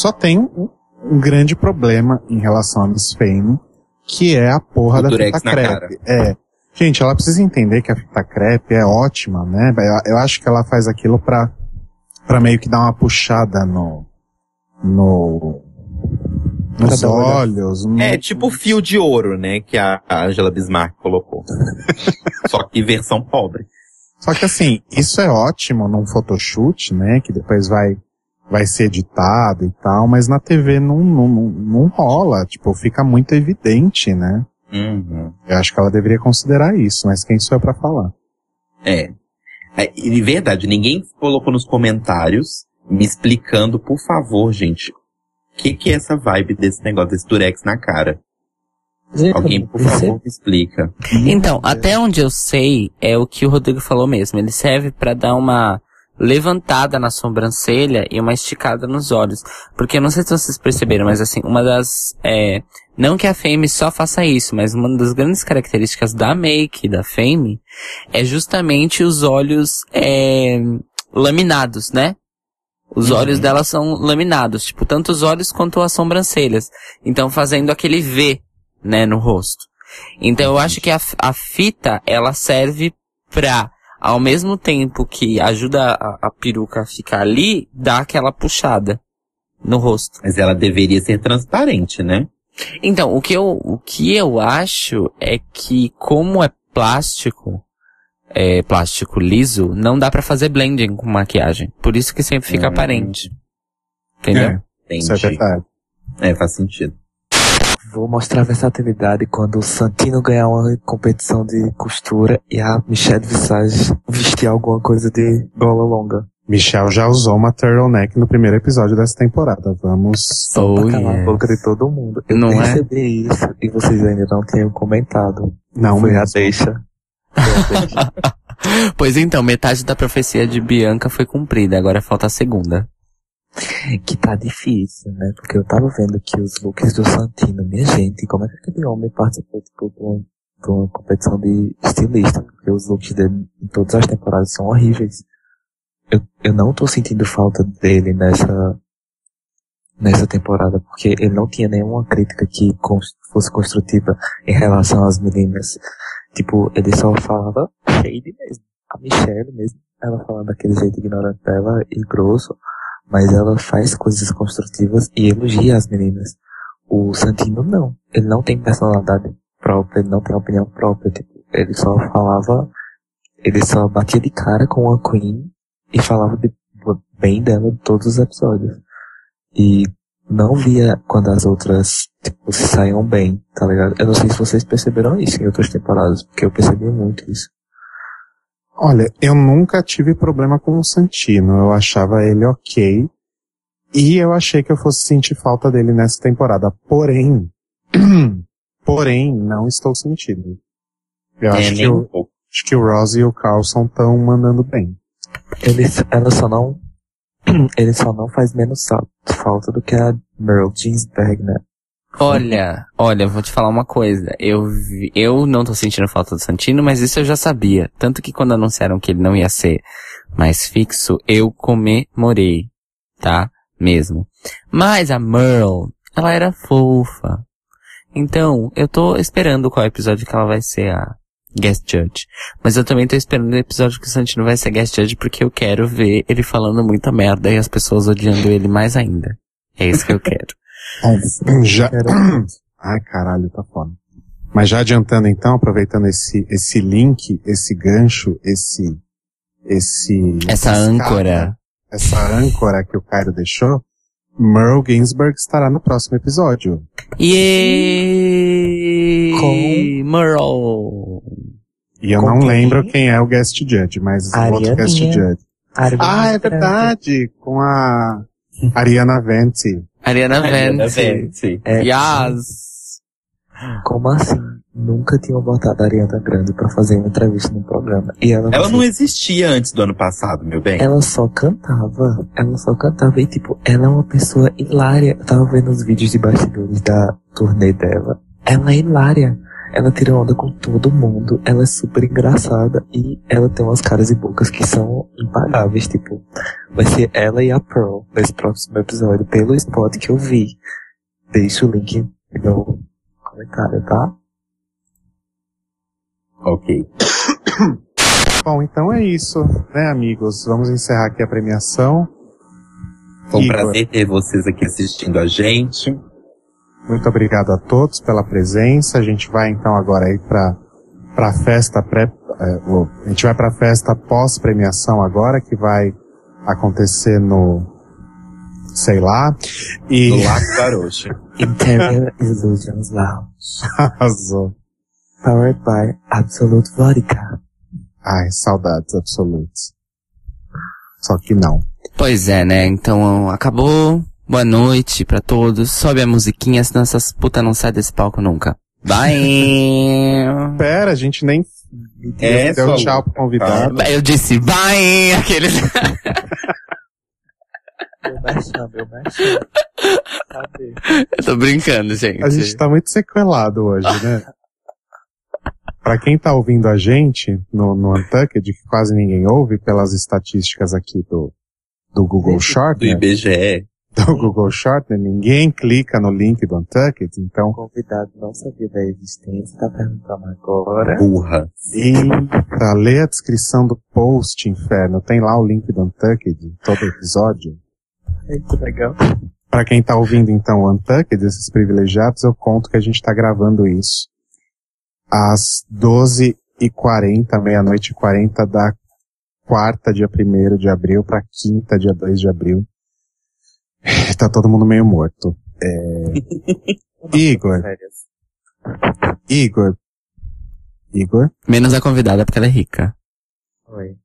Só tem um, um grande problema em relação a Miss Fame, que é a porra O da durex fita na crepe. É. Gente, ela precisa entender que a fita crepe é ótima, né? Eu, eu acho que ela faz aquilo pra, pra meio que dar uma puxada no, no, nos olhos. no- É tipo o fio de ouro, né? Que a a Angela Bismarck colocou. Só que versão pobre. Só que assim, isso é ótimo num photoshoot, né? Que depois vai, vai ser editado e tal, mas na TV não, não, não, não rola. Tipo, fica muito evidente, né? Uhum. Eu acho que ela deveria considerar isso, mas quem sou eu pra falar? É. é. E de verdade, ninguém colocou nos comentários me explicando, por favor, gente, o que, que é essa vibe desse negócio, desse durex na cara? Gente, Alguém, por você- favor, me explica. Então, até onde eu sei, é o que o Rodrigo falou mesmo. Ele serve pra dar uma levantada na sobrancelha e uma esticada nos olhos. Porque eu não sei se vocês perceberam, mas assim, uma das, é, não que a Fame só faça isso, mas uma das grandes características da make da Fame é justamente os olhos, é, laminados, né? Os olhos dela são laminados, tipo, tanto os olhos quanto as sobrancelhas. Então, fazendo aquele V, né, no rosto. Então, eu acho que a, a fita, ela serve pra, ao mesmo tempo que ajuda a, a peruca a ficar ali, dar aquela puxada no rosto. Mas ela deveria ser transparente, né? Então, o que eu, o que eu acho é que como é plástico, é plástico liso, não dá pra fazer blending com maquiagem. Por isso que sempre fica Hum. aparente. Entendeu? É, isso é verdade. É, faz sentido. Vou mostrar versatilidade quando o Santino ganhar uma competição de costura e a Michelle Visage vestir alguma coisa de gola longa. Michelle já usou uma turtleneck no primeiro episódio dessa temporada. Vamos. Oh, calar yes. a boca de todo mundo. Eu Não é? percebi isso e vocês ainda não tinham comentado. Não, Foi a mesmo. deixa. Foi a deixa. Pois então, metade da profecia de Bianca foi cumprida, agora falta a segunda. Que tá difícil, né? Porque eu tava vendo que os looks do Santino, minha gente, como é que aquele homem participou tipo, de, uma, de uma competição de estilista? Porque os looks dele em todas as temporadas são horríveis. Eu, eu não tô sentindo falta dele nessa nessa temporada, porque ele não tinha nenhuma crítica que cons- fosse construtiva em relação às meninas. Tipo, ele só falava shade mesmo. A Michelle mesmo, ela falava daquele jeito ignorante dela e grosso, mas ela faz coisas construtivas e elogia as meninas. O Santino não. Ele não tem personalidade própria, ele não tem opinião própria. Tipo, ele só falava, ele só batia de cara com a Queen e falava de, bem dela em todos os episódios. E não via quando as outras, tipo, se saíam bem, tá ligado? Eu não sei se vocês perceberam isso em outras temporadas, porque eu percebi muito isso. Olha, eu nunca tive problema com o Santino. Eu achava ele ok. E eu achei que eu fosse sentir falta dele nessa temporada. Porém, porém, não estou sentindo. Eu é, acho, que um o, pouco. acho que o Ross e o Carlson estão mandando bem. Ele, ela só não, ele só não faz menos falta do que a Merle Ginsberg, né? Olha, olha, vou te falar uma coisa. Eu, vi- eu não tô sentindo falta do Santino, mas isso eu já sabia. Tanto que quando anunciaram que ele não ia ser mais fixo, eu comemorei. Tá? Mesmo. Mas a Merle, ela era fofa. Então, eu tô esperando qual episódio que ela vai ser a guest judge. Mas eu também tô esperando o episódio que o Santino vai ser guest judge porque eu quero ver ele falando muita merda e as pessoas odiando ele mais ainda. É isso que eu quero. Já, ai caralho, tá foda. Mas já adiantando então, aproveitando esse, esse link, esse gancho, esse, esse, Essa escada, âncora. essa âncora que o Cairo deixou, Merle Ginsberg estará no próximo episódio. Yay! Com- Merle! E eu Com não quem? lembro quem é o guest judge, mas o outro Arianinha. guest judge. Ah, é verdade, com a Ariana Venti. Ariana. Vente. É, Yas! Como assim? Nunca tinham botado a Ariana Grande pra fazer uma entrevista no programa. E ela, Ela não existia antes do ano passado, meu bem. ela só cantava. Ela só cantava. E tipo, ela é uma pessoa hilária. Eu tava vendo os vídeos de bastidores da turnê dela. Ela é hilária. Ela tira onda com todo mundo, ela é super engraçada e ela tem umas caras e bocas que são impagáveis. Tipo, vai ser ela e a Pearl nesse próximo episódio, pelo spot que eu vi. Deixa o link no comentário, tá? Ok. Bom, então é isso, né, amigos? Vamos encerrar aqui a premiação. Foi um Igor. prazer ter vocês aqui assistindo a gente. Muito obrigado a todos pela presença. A gente vai então agora aí para para festa pré, é, o- a gente vai para festa pós premiação agora que vai acontecer no sei lá e Do Lago Garoche. Interior Illusions Lounge. arrasou. Powered by Absolute Vodka. Ai, saudades absolutas. Só que não. Pois é, né? Então acabou. Boa noite pra todos. Sobe a musiquinha, senão essas putas não saem desse palco nunca. Bye! Pera, a gente nem É, deu tchau pro convidado. Eu disse bye! Aqueles. Meu merchan, meu merchan. Cadê? Eu tô brincando, gente. A gente tá muito sequelado hoje, né? Pra quem tá ouvindo a gente no, no Untucked, que quase ninguém ouve pelas estatísticas aqui do, do Google Do Shortner, IBGE. Do Google Shortner, ninguém clica no link do Untucked, então, O convidado não sabia da existência, tá perguntando agora. Burra. e pra ler a descrição do post, inferno, tem lá o link do Untucked, todo episódio. Muito legal. Pra quem tá ouvindo então o Untucked, esses privilegiados, eu conto que a gente tá gravando isso às 12h40, meia-noite e 40 da quarta, dia 1 de abril, pra quinta, dia 2 de abril. Tá todo mundo meio morto. É... Igor. Igor, Igor, Menos a convidada porque ela é rica. Oi.